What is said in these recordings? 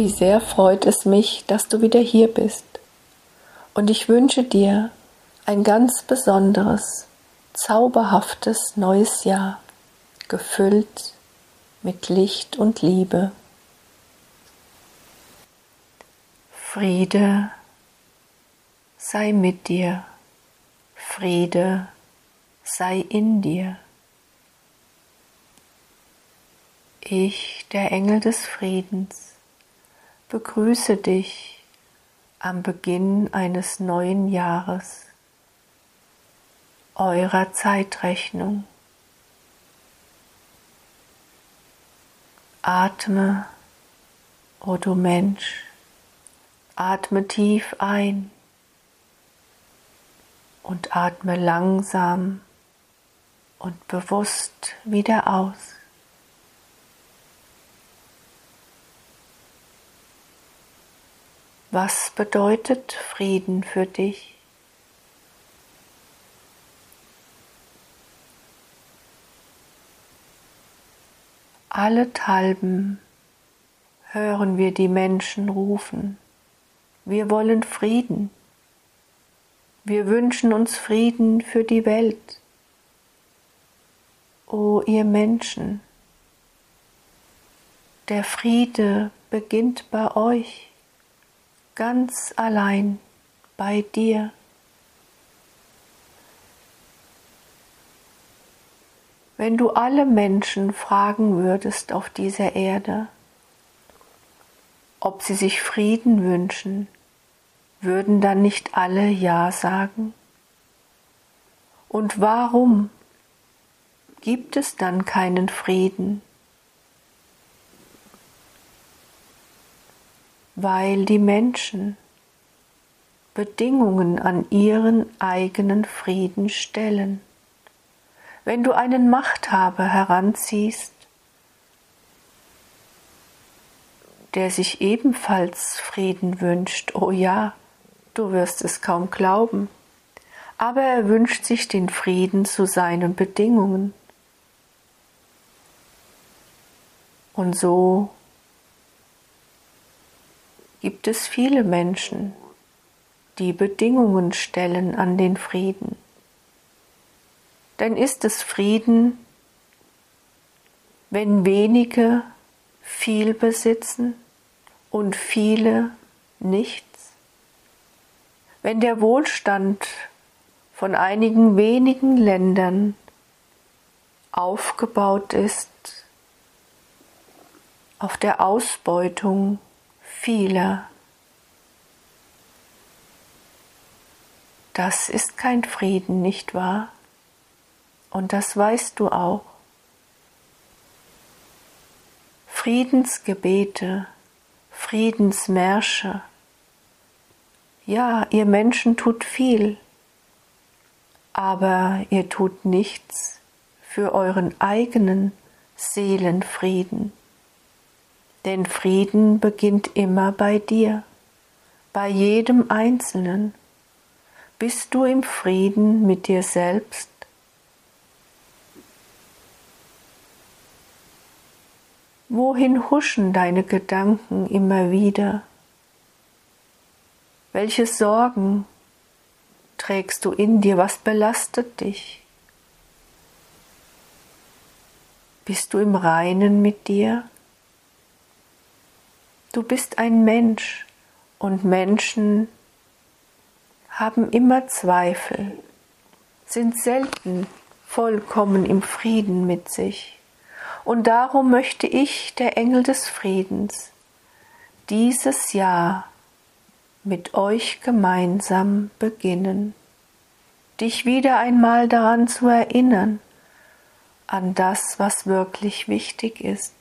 Wie sehr freut es mich, dass du wieder hier bist. Und ich wünsche dir ein ganz besonderes, zauberhaftes neues Jahr, gefüllt mit Licht und Liebe. Friede sei mit dir, Friede sei in dir. Ich, der Engel des Friedens, begrüße dich am Beginn eines neuen Jahres, eurer Zeitrechnung. Atme, o oh du Mensch, atme tief ein und atme langsam und bewusst wieder aus. Was bedeutet Frieden für dich? Allenthalben hören wir die Menschen rufen. Wir wollen Frieden. Wir wünschen uns Frieden für die Welt. O ihr Menschen, der Friede beginnt bei euch ganz allein bei dir. Wenn du alle Menschen fragen würdest auf dieser Erde, ob sie sich Frieden wünschen, würden dann nicht alle Ja sagen? Und warum gibt es dann keinen Frieden? Weil die Menschen Bedingungen an ihren eigenen Frieden stellen. Wenn du einen Machthaber heranziehst, der sich ebenfalls Frieden wünscht, oh ja, du wirst es kaum glauben, aber er wünscht sich den Frieden zu seinen Bedingungen. Und so gibt es viele Menschen, die Bedingungen stellen an den Frieden. Denn ist es Frieden, wenn wenige viel besitzen und viele nichts? Wenn der Wohlstand von einigen wenigen Ländern aufgebaut ist auf der Ausbeutung viele. Das ist kein Frieden, nicht wahr? Und das weißt du auch. Friedensgebete, Friedensmärsche. Ja, ihr Menschen tut viel, aber ihr tut nichts für euren eigenen Seelenfrieden. Denn Frieden beginnt immer bei dir, bei jedem Einzelnen. Bist du im Frieden mit dir selbst? Wohin huschen deine Gedanken immer wieder? Welche Sorgen trägst du in dir? Was belastet dich? Bist du im Reinen mit dir? Du bist ein Mensch und Menschen haben immer Zweifel, sind selten vollkommen im Frieden mit sich. Und darum möchte ich, der Engel des Friedens, dieses Jahr mit euch gemeinsam beginnen, dich wieder einmal daran zu erinnern, an das, was wirklich wichtig ist,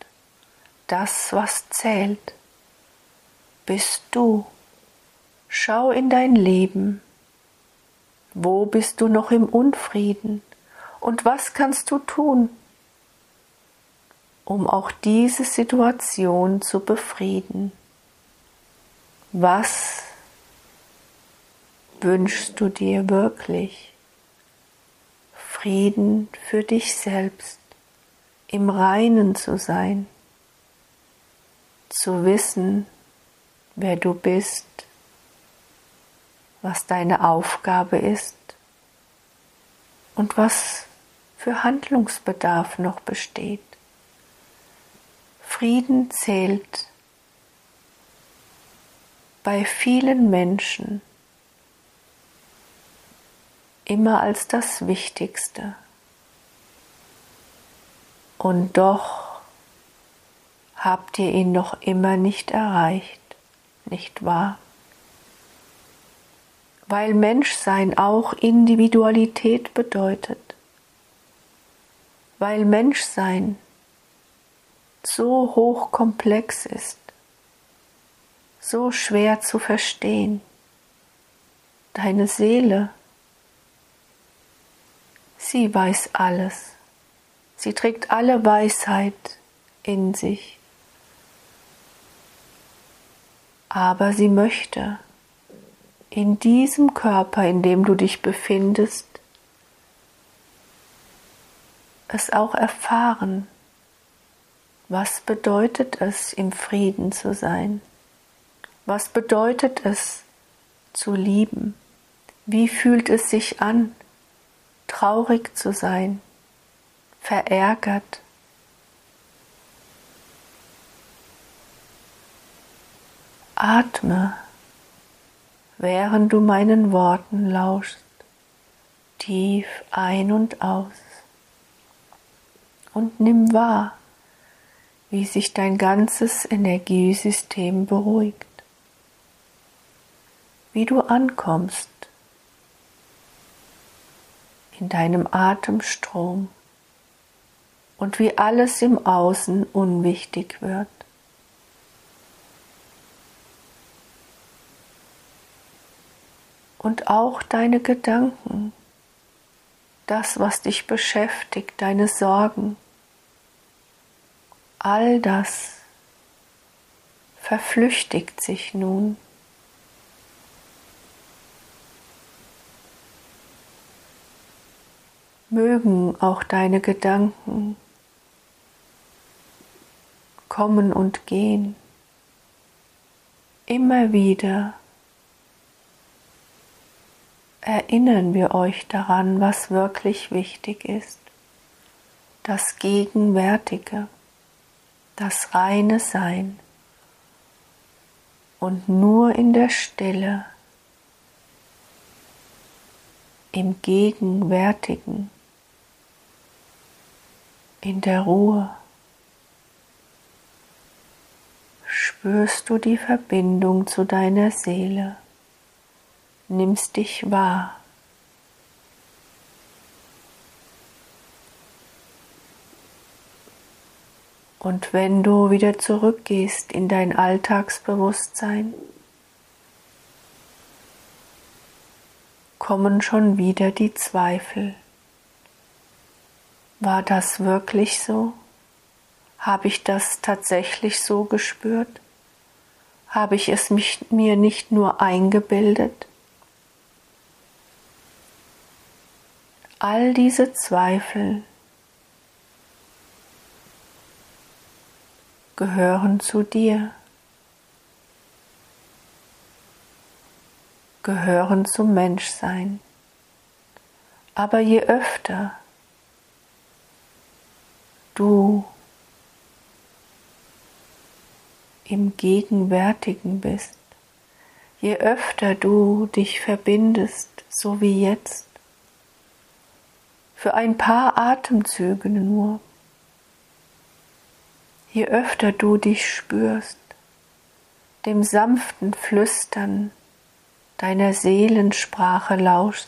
das, was zählt bist du. Schau in dein Leben. Wo bist du noch im Unfrieden? Und was kannst du tun, um auch diese Situation zu befrieden? Was wünschst du dir wirklich? Frieden für dich selbst, im Reinen zu sein, zu wissen, wer du bist, was deine Aufgabe ist und was für Handlungsbedarf noch besteht. Frieden zählt bei vielen Menschen immer als das Wichtigste. Und doch habt ihr ihn noch immer nicht erreicht, nicht wahr? Weil Menschsein auch Individualität bedeutet, weil Menschsein so hochkomplex ist, so schwer zu verstehen. Deine Seele, sie weiß alles. Sie trägt alle Weisheit in sich. Aber sie möchte in diesem Körper, in dem du dich befindest, es auch erfahren. Was bedeutet es, im Frieden zu sein? Was bedeutet es, zu lieben? Wie fühlt es sich an, traurig zu sein, verärgert? Atme, während du meinen Worten lauschst, tief ein und aus und nimm wahr, wie sich dein ganzes Energiesystem beruhigt, wie du ankommst in deinem Atemstrom und wie alles im Außen unwichtig wird. Und auch deine Gedanken, das, was dich beschäftigt, deine Sorgen, all das verflüchtigt sich nun. Mögen auch deine Gedanken kommen und gehen, immer wieder erinnern wir euch daran, was wirklich wichtig ist, das Gegenwärtige das reine Sein. Und nur in der Stille, im Gegenwärtigen, in der Ruhe spürst du die Verbindung zu deiner Seele, nimmst dich wahr. Und wenn du wieder zurückgehst in dein Alltagsbewusstsein, kommen schon wieder die Zweifel. War das wirklich so? Habe ich das tatsächlich so gespürt? Habe ich es mich, mir nicht nur eingebildet? All diese Zweifel gehören zu dir, gehören zum Menschsein. Aber je öfter du im Gegenwärtigen bist, je öfter du dich verbindest, so wie jetzt, für ein paar Atemzüge nur, je öfter du dich spürst, dem sanften Flüstern deiner Seelensprache lauschst,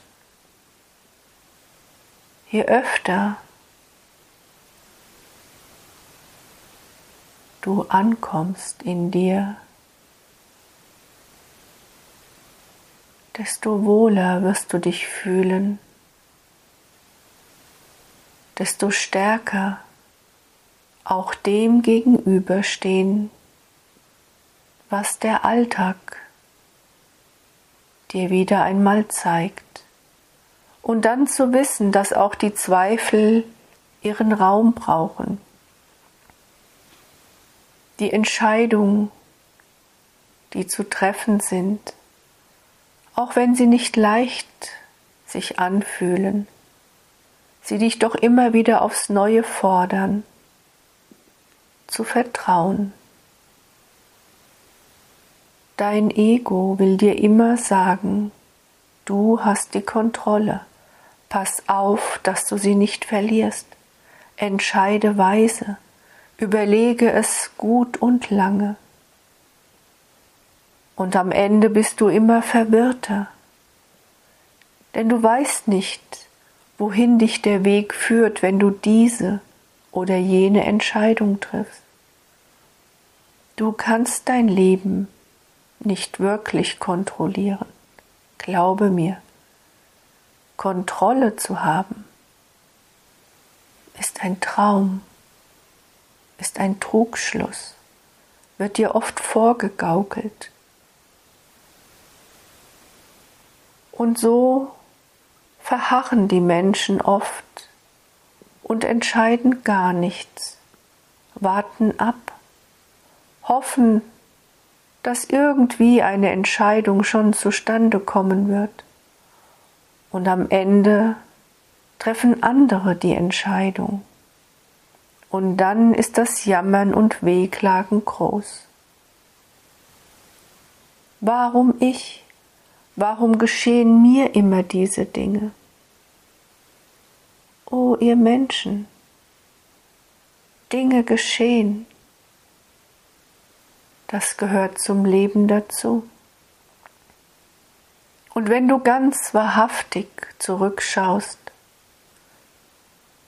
je öfter du ankommst in dir, desto wohler wirst du dich fühlen, desto stärker auch dem gegenüberstehen, was der Alltag dir wieder einmal zeigt. Und dann zu wissen, dass auch die Zweifel ihren Raum brauchen. Die Entscheidung die zu treffen sind, auch wenn sie nicht leicht sich anfühlen, sie dich doch immer wieder aufs neue fordern, zu vertrauen. Dein Ego will dir immer sagen, du hast die Kontrolle, pass auf, dass du sie nicht verlierst, entscheide weise, überlege es gut und lange. Und am Ende bist du immer verwirrter, denn du weißt nicht, wohin dich der Weg führt, wenn du diese oder jene Entscheidung triffst. Du kannst dein Leben nicht wirklich kontrollieren. Glaube mir, Kontrolle zu haben ist ein Traum, ist ein Trugschluss, wird dir oft vorgegaukelt. Und so verharren die Menschen oft und entscheiden gar nichts, warten ab, hoffen, dass irgendwie eine Entscheidung schon zustande kommen wird. Und am Ende treffen andere die Entscheidung. Und dann ist das Jammern und Wehklagen groß. Warum ich? Warum geschehen mir immer diese Dinge? O ihr Menschen, Dinge geschehen, das gehört zum Leben dazu. Und wenn du ganz wahrhaftig zurückschaust,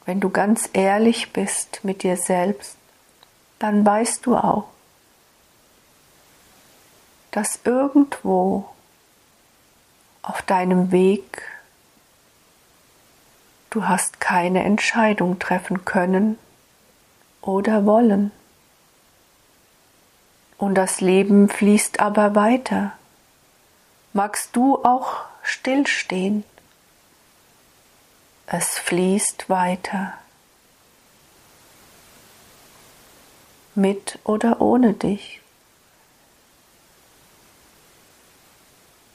wenn du ganz ehrlich bist mit dir selbst, dann weißt du auch, dass irgendwo auf deinem Weg du hast keine Entscheidung treffen können oder wollen. Und das Leben fließt aber weiter. Magst du auch stillstehen? Es fließt weiter. Mit oder ohne dich.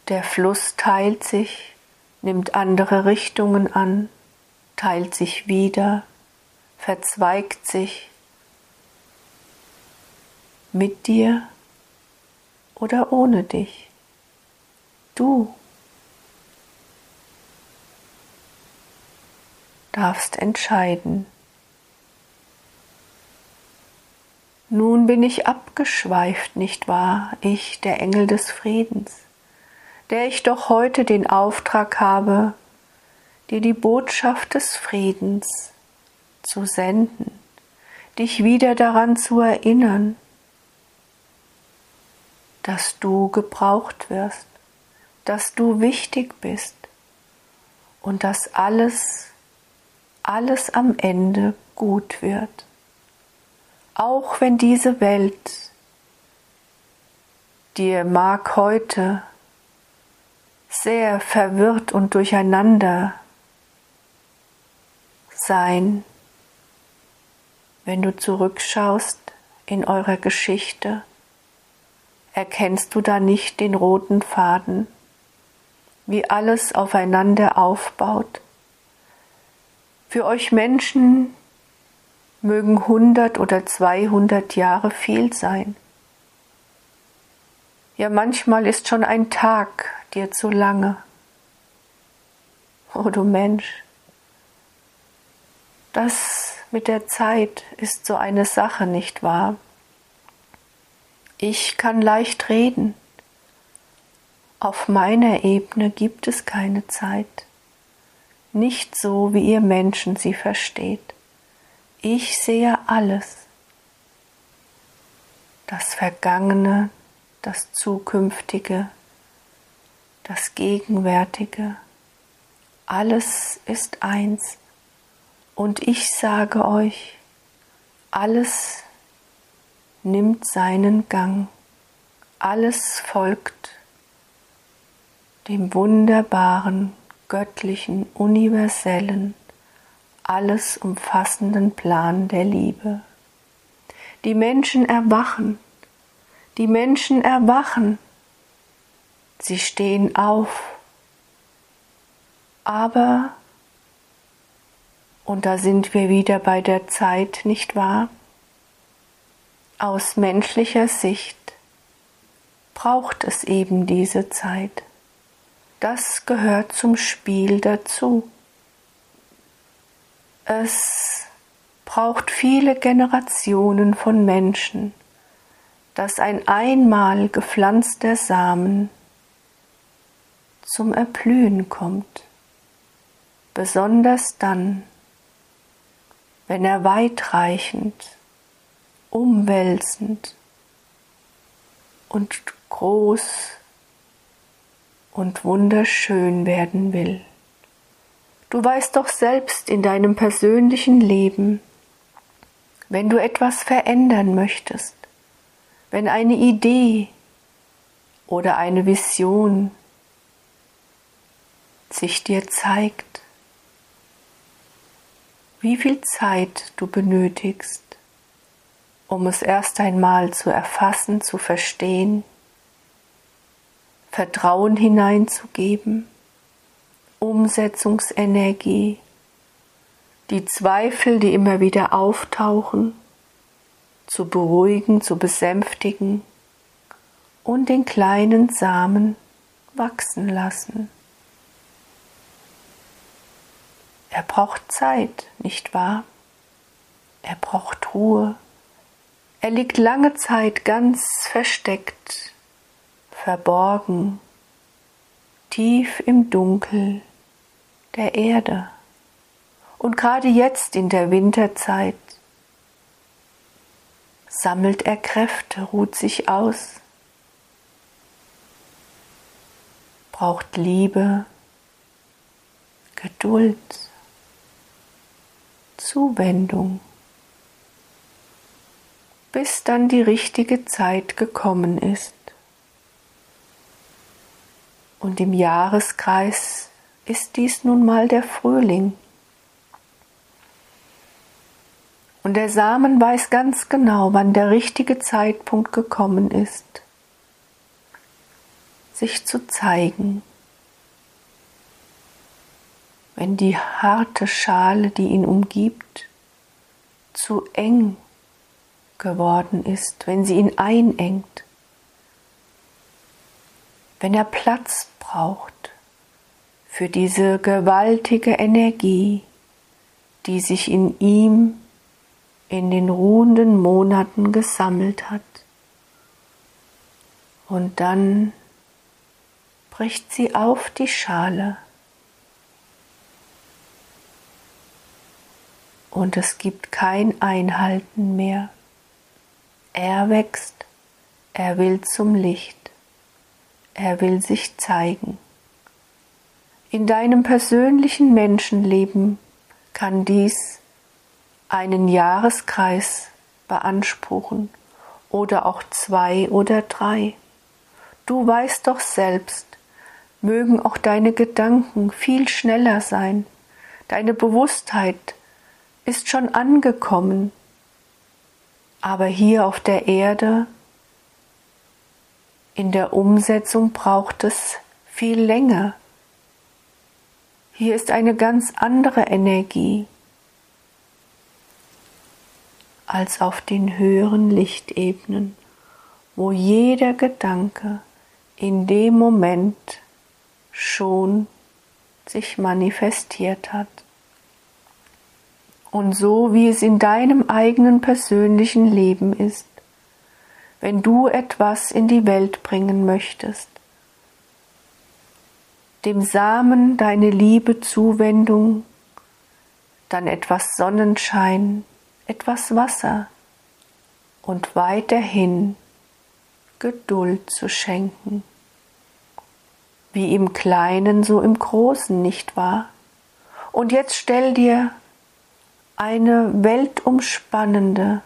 Der Fluss teilt sich, nimmt andere Richtungen an, teilt sich wieder, verzweigt sich mit dir oder ohne dich. Du darfst entscheiden. Nun bin ich abgeschweift, nicht wahr, ich, der Engel des Friedens der ich doch heute den Auftrag habe, dir die Botschaft des Friedens zu senden, dich wieder daran zu erinnern, dass du gebraucht wirst, dass du wichtig bist und dass alles, alles am Ende gut wird. Auch wenn diese Welt dir mag heute sehr verwirrt und durcheinander sein, wenn du zurückschaust in eurer Geschichte, erkennst du da nicht den roten Faden, wie alles aufeinander aufbaut. Für euch Menschen mögen hundert oder zweihundert Jahre viel sein. Ja, manchmal ist schon ein Tag dir zu lange. O oh, du Mensch, das mit der Zeit ist so eine Sache, nicht wahr? Ich kann leicht reden. Auf meiner Ebene gibt es keine Zeit. Nicht so, wie ihr Menschen sie versteht. Ich sehe alles. Das Vergangene, das Zukünftige, das Gegenwärtige, alles ist eins. Und ich sage euch, alles nimmt seinen Gang, alles folgt dem wunderbaren, göttlichen, universellen, alles umfassenden Plan der Liebe. Die Menschen erwachen, Die Menschen erwachen, sie stehen auf, aber, und da sind wir wieder bei der Zeit, nicht wahr? Aus menschlicher Sicht braucht es eben diese Zeit. Das gehört zum Spiel dazu. Es braucht viele Generationen von Menschen, dass ein einmal gepflanzter Samen zum Erblühen kommt, besonders dann, wenn er weitreichend, umwälzend und groß und wunderschön werden will. Du weißt doch selbst in deinem persönlichen Leben, wenn du etwas verändern möchtest, wenn eine Idee oder eine Vision sich dir zeigt, wie viel Zeit du benötigst, um es erst einmal zu erfassen, zu verstehen, Vertrauen hineinzugeben, Umsetzungsenergie, die Zweifel, die immer wieder auftauchen, zu beruhigen, zu besänftigen und den kleinen Samen wachsen lassen. Er braucht Zeit, nicht wahr? Er braucht Ruhe. Er liegt lange Zeit ganz versteckt, verborgen, tief im Dunkel der Erde. Und gerade jetzt in der Winterzeit sammelt er Kräfte, ruht sich aus, braucht Liebe, Geduld, Zuwendung, bis dann die richtige Zeit gekommen ist. Und im Jahreskreis ist dies nun mal der Frühling. Und der Samen weiß ganz genau, wann der richtige Zeitpunkt gekommen ist, sich zu zeigen. Wenn die harte Schale, die ihn umgibt, zu eng geworden ist, wenn sie ihn einengt, wenn er Platz braucht für diese gewaltige Energie, die sich in ihm in den ruhenden Monaten gesammelt hat. Und dann bricht sie auf die Schale und es gibt kein Einhalten mehr. Er wächst, er will zum Licht. Er will sich zeigen. In deinem persönlichen Menschenleben kann dies einen Jahreskreis beanspruchen oder auch zwei oder drei. Du weißt doch selbst, mögen auch deine Gedanken viel schneller sein, deine Bewusstheit ist schon angekommen, aber hier auf der Erde in der Umsetzung braucht es viel länger. Hier ist eine ganz andere Energie als auf den höheren Lichtebenen, wo jeder Gedanke in dem Moment schon sich manifestiert hat. Und so wie es in deinem eigenen persönlichen Leben ist, wenn du etwas in die Welt bringen möchtest. Dem Samen deine Liebe, Zuwendung, dann etwas Sonnenschein, etwas Wasser und weiterhin Geduld zu schenken. Wie im Kleinen, so im Großen, nicht wahr? Und jetzt stell dir eine weltumspannende,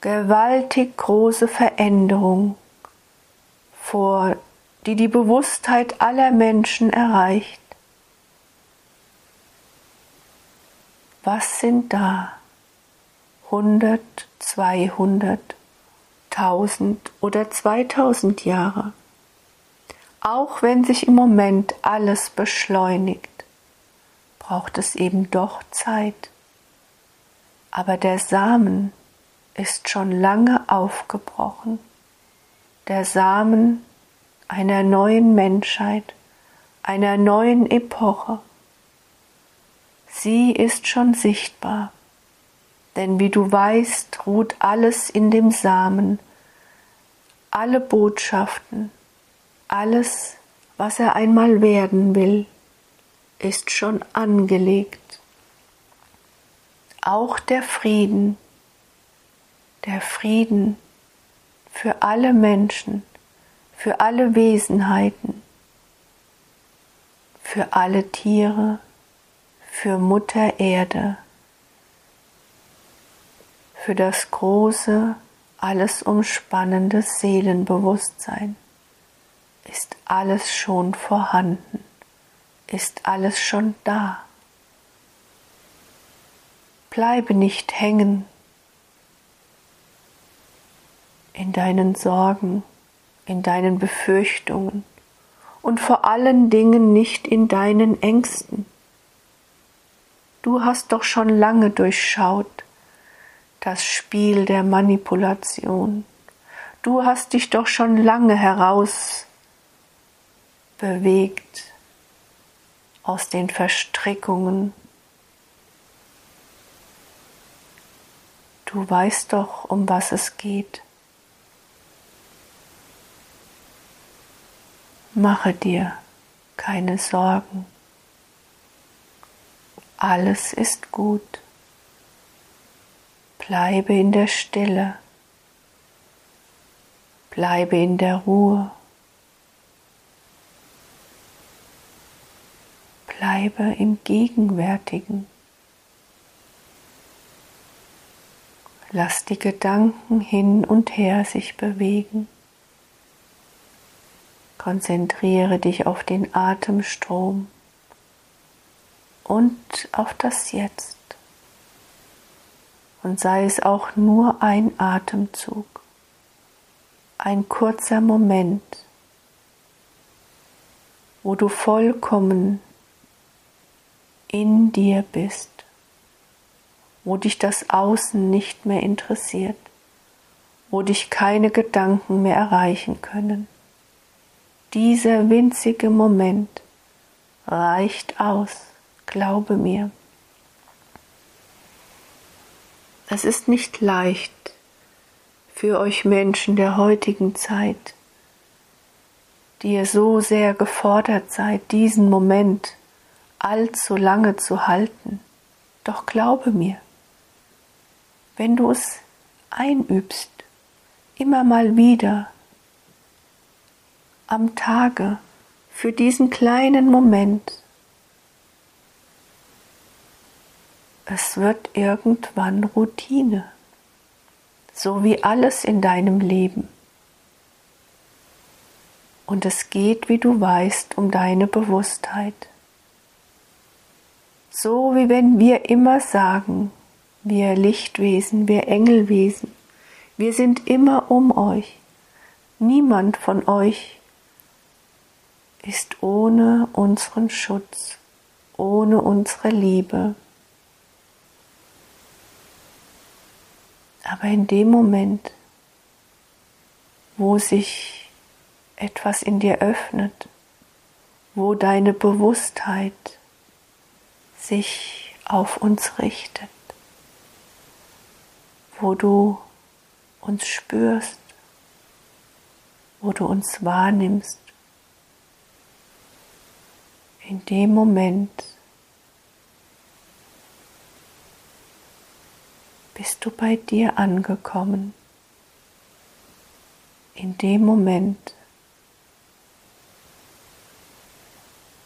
gewaltig große Veränderung vor, die die Bewusstheit aller Menschen erreicht. Was sind da? 100, 200 tausend oder zweitausend Jahre. Auch wenn sich im Moment alles beschleunigt, braucht es eben doch Zeit. Aber der Samen ist schon lange aufgebrochen, der Samen einer neuen Menschheit, einer neuen Epoche. Sie ist schon sichtbar, denn wie du weißt, ruht alles in dem Samen, alle Botschaften, alles, was er einmal werden will, ist schon angelegt. Auch der Frieden, der Frieden für alle Menschen, für alle Wesenheiten, für alle Tiere, für Mutter Erde, für das große, alles umspannende Seelenbewusstsein ist alles schon vorhanden, ist alles schon da. Bleibe nicht hängen in deinen Sorgen, in deinen Befürchtungen und vor allen Dingen nicht in deinen Ängsten. Du hast doch schon lange durchschaut das Spiel der Manipulation. Du hast dich doch schon lange heraus bewegt aus den Verstrickungen. Du weißt doch, um was es geht. Mache dir keine Sorgen. Alles ist gut. Bleibe in der Stille. Bleibe in der Ruhe. Bleibe im Gegenwärtigen. Lass die Gedanken hin und her sich bewegen. Konzentriere dich auf den Atemstrom und auf das Jetzt. Und sei es auch nur ein Atemzug, ein kurzer Moment, wo du vollkommen in dir bist, wo dich das Außen nicht mehr interessiert, wo dich keine Gedanken mehr erreichen können. Dieser winzige Moment reicht aus, glaube mir. Es ist nicht leicht für euch Menschen der heutigen Zeit, die ihr so sehr gefordert seid, diesen Moment allzu lange zu halten. Doch glaube mir, wenn du es einübst, immer mal wieder am Tage für diesen kleinen Moment. Es wird irgendwann Routine, so wie alles in deinem Leben. Und es geht, wie du weißt, um deine Bewusstheit. So wie wenn wir immer sagen, wir Lichtwesen, wir Engelwesen, wir sind immer um euch. Niemand von euch ist ohne unseren Schutz, ohne unsere Liebe. Aber in dem Moment, wo sich etwas in dir öffnet, wo deine Bewusstheit sich auf uns richtet, wo du uns spürst, wo du uns wahrnimmst, in dem Moment bist du bei dir angekommen. In dem Moment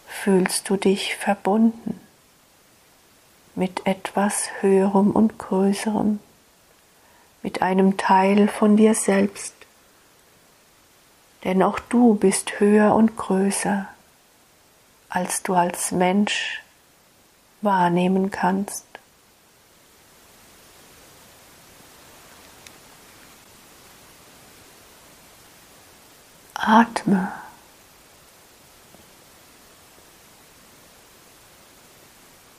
fühlst du dich verbunden mit etwas Höherem und Größerem, mit einem Teil von dir selbst. Denn auch du bist höher und größer als du als Mensch wahrnehmen kannst. Atme.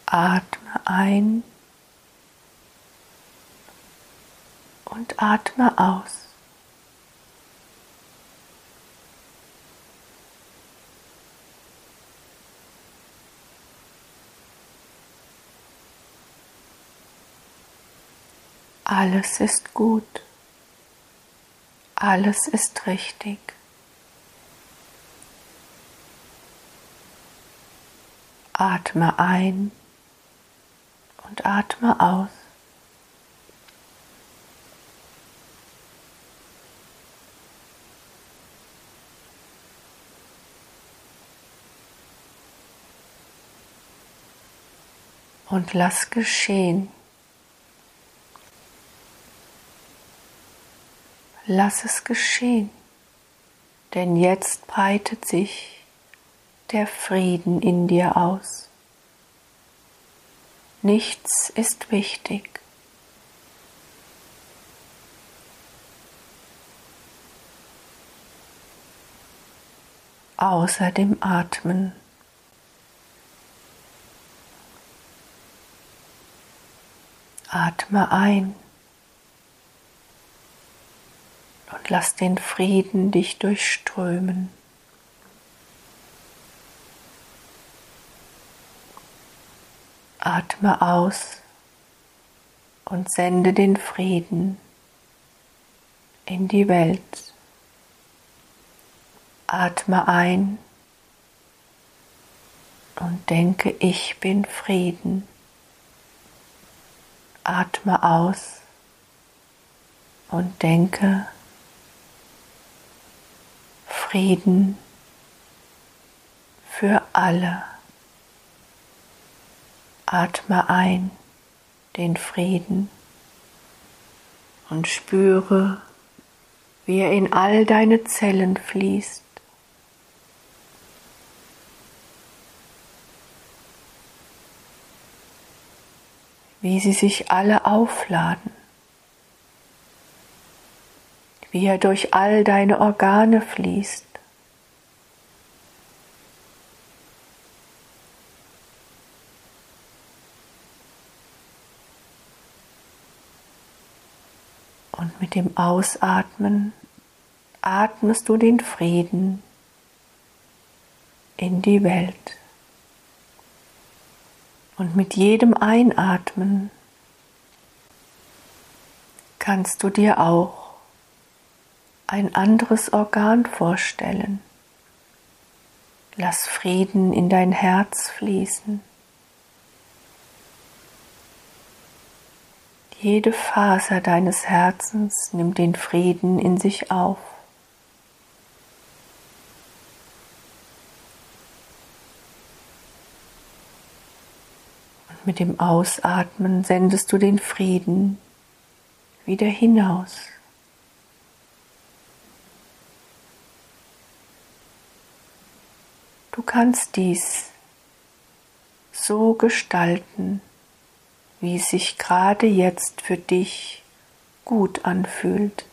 Atme ein und atme aus. Alles ist gut. Alles ist richtig. Atme ein und atme aus. Und lass geschehen. Lass es geschehen, denn jetzt breitet sich der Frieden in dir aus. Nichts ist wichtig. außer dem Atmen. Atme ein und lass den Frieden dich durchströmen. Atme aus und sende den Frieden in die Welt. Atme ein und denke, ich bin Frieden. Atme aus und denke, Frieden für alle. Atme ein den Frieden und spüre, wie er in all deine Zellen fließt. Wie sie sich alle aufladen. Wie er durch all deine Organe fließt. Und mit dem Ausatmen atmest du den Frieden in die Welt. Und mit jedem Einatmen kannst du dir auch ein anderes Organ vorstellen. Lass Frieden in dein Herz fließen. Jede Faser deines Herzens nimmt den Frieden in sich auf. Und mit dem Ausatmen sendest du den Frieden wieder hinaus. Du kannst dies so gestalten, wie es sich gerade jetzt für dich gut anfühlt.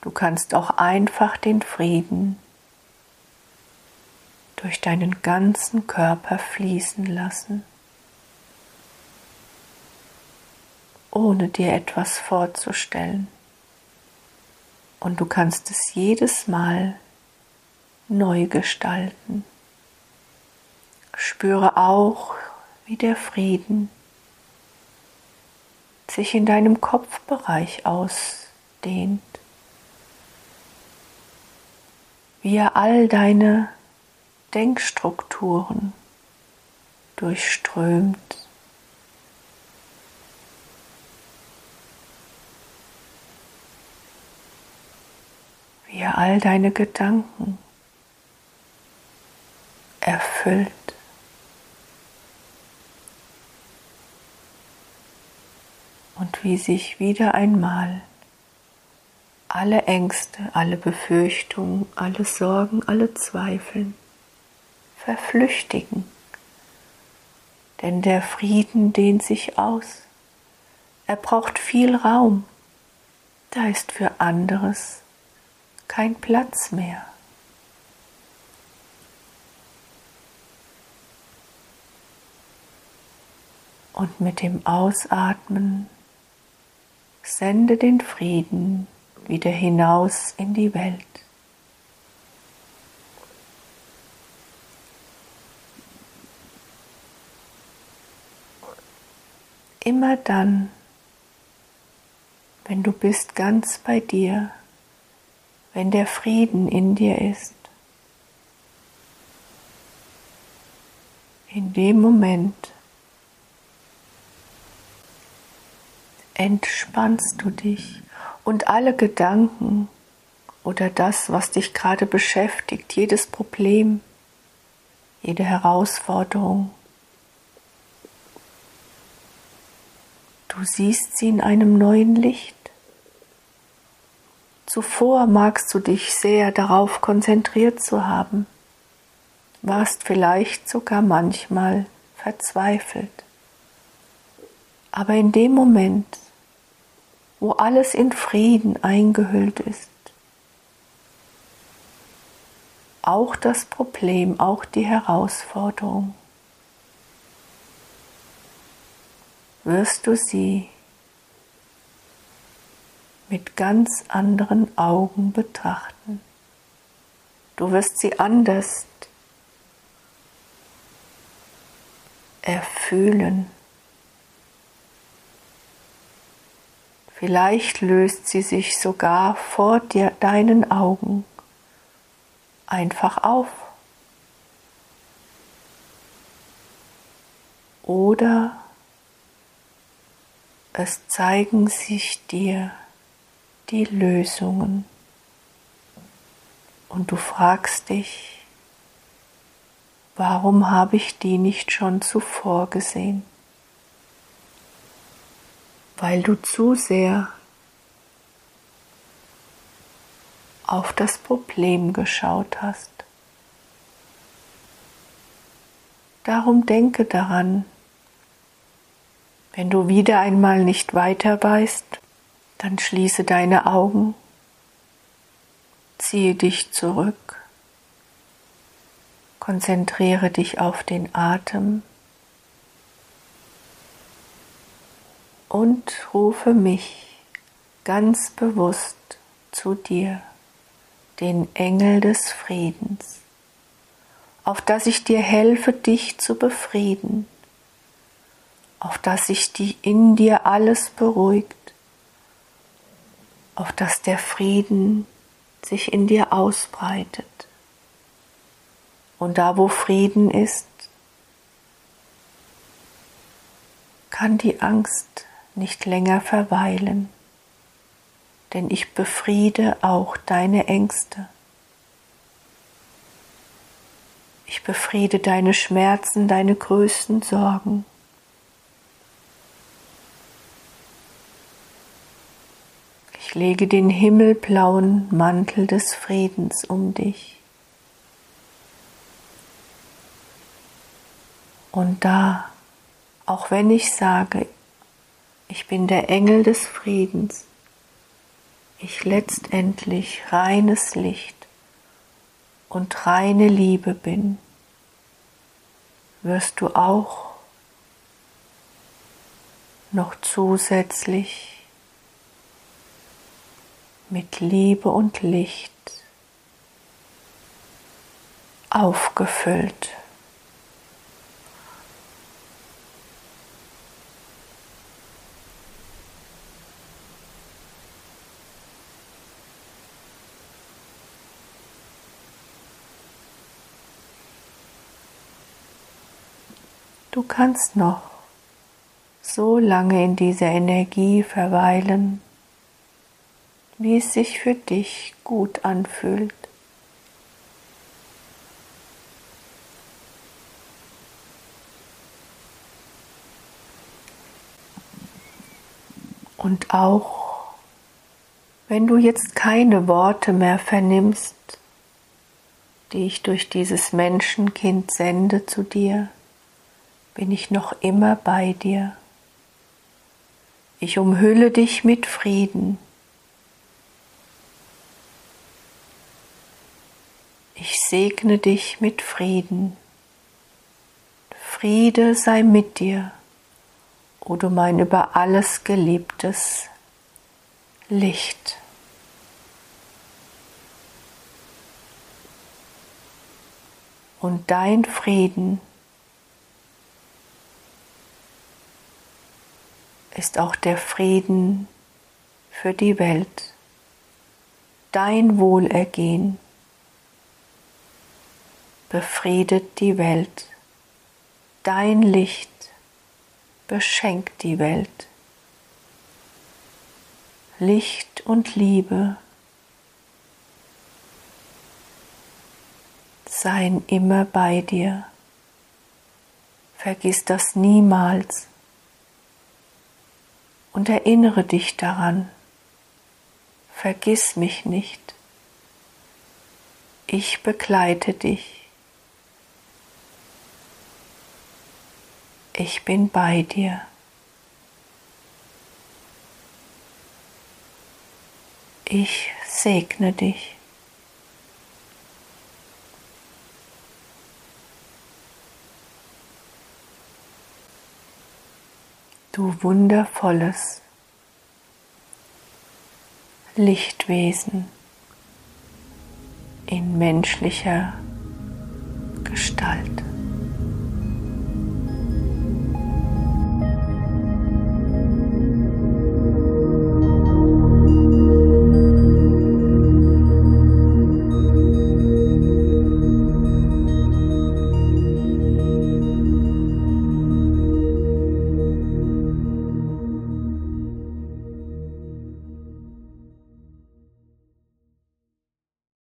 Du kannst auch einfach den Frieden durch deinen ganzen Körper fließen lassen, ohne dir etwas vorzustellen. Und du kannst es jedes Mal neu gestalten. Spüre auch, wie der Frieden sich in deinem Kopfbereich ausdehnt, wie er all deine Denkstrukturen durchströmt. Wie er all deine Gedanken erfüllt. und wie sich wieder einmal alle Ängste, alle Befürchtungen, alle Sorgen, alle Zweifel verflüchtigen. Denn der Frieden dehnt sich aus. Er braucht viel Raum. Da ist für anderes kein Platz mehr. Und mit dem Ausatmen sende den Frieden wieder hinaus in die Welt. Immer dann, wenn du bist ganz bei dir, wenn der Frieden in dir ist, in dem Moment entspannst du dich und alle Gedanken oder das, was dich gerade beschäftigt, jedes Problem, jede Herausforderung, du siehst sie in einem neuen Licht. Zuvor magst du dich sehr darauf konzentriert zu haben, warst vielleicht sogar manchmal verzweifelt. Aber in dem Moment, wo alles in Frieden eingehüllt ist, auch das Problem, auch die Herausforderung, wirst du sie mit ganz anderen Augen betrachten. Du wirst sie anders erfühlen. Vielleicht löst sie sich sogar vor dir, deinen Augen einfach auf. Oder es zeigen sich dir die Lösungen. Und du fragst dich, warum habe ich die nicht schon zuvor gesehen? Weil du zu sehr auf das Problem geschaut hast. Darum denke daran, wenn du wieder einmal nicht weiter weißt, dann schließe deine Augen, ziehe dich zurück, konzentriere dich auf den Atem und rufe mich ganz bewusst zu dir, den Engel des Friedens, auf dass ich dir helfe, dich zu befrieden, auf dass sich in dir alles beruhigt, auf dass der Frieden sich in dir ausbreitet. Und da, wo Frieden ist, kann die Angst nicht länger verweilen, denn ich befriede auch deine Ängste. Ich befriede deine Schmerzen, deine größten Sorgen. Ich lege den himmelblauen Mantel des Friedens um dich. Und da, auch wenn ich sage, ich bin der Engel des Friedens, ich letztendlich reines Licht und reine Liebe bin, wirst du auch noch zusätzlich mit Liebe und Licht aufgefüllt. Du kannst noch so lange in dieser Energie verweilen, wie es sich für dich gut anfühlt. Und auch wenn du jetzt keine Worte mehr vernimmst, die ich durch dieses Menschenkind sende zu dir, bin ich noch immer bei dir. Ich umhülle dich mit Frieden. Ich segne dich mit Frieden. Friede sei mit dir O du mein über alles geliebtes Licht. Und dein Frieden ist auch der Frieden für die Welt, dein Wohlergehen befriedet die Welt, dein Licht beschenkt die Welt. Licht und Liebe seien immer bei dir. Vergiss das niemals und erinnere dich daran. Vergiss mich nicht. Ich begleite dich. ich bin bei dir. Ich segne dich. Du wundervolles Lichtwesen in menschlicher Gestalt.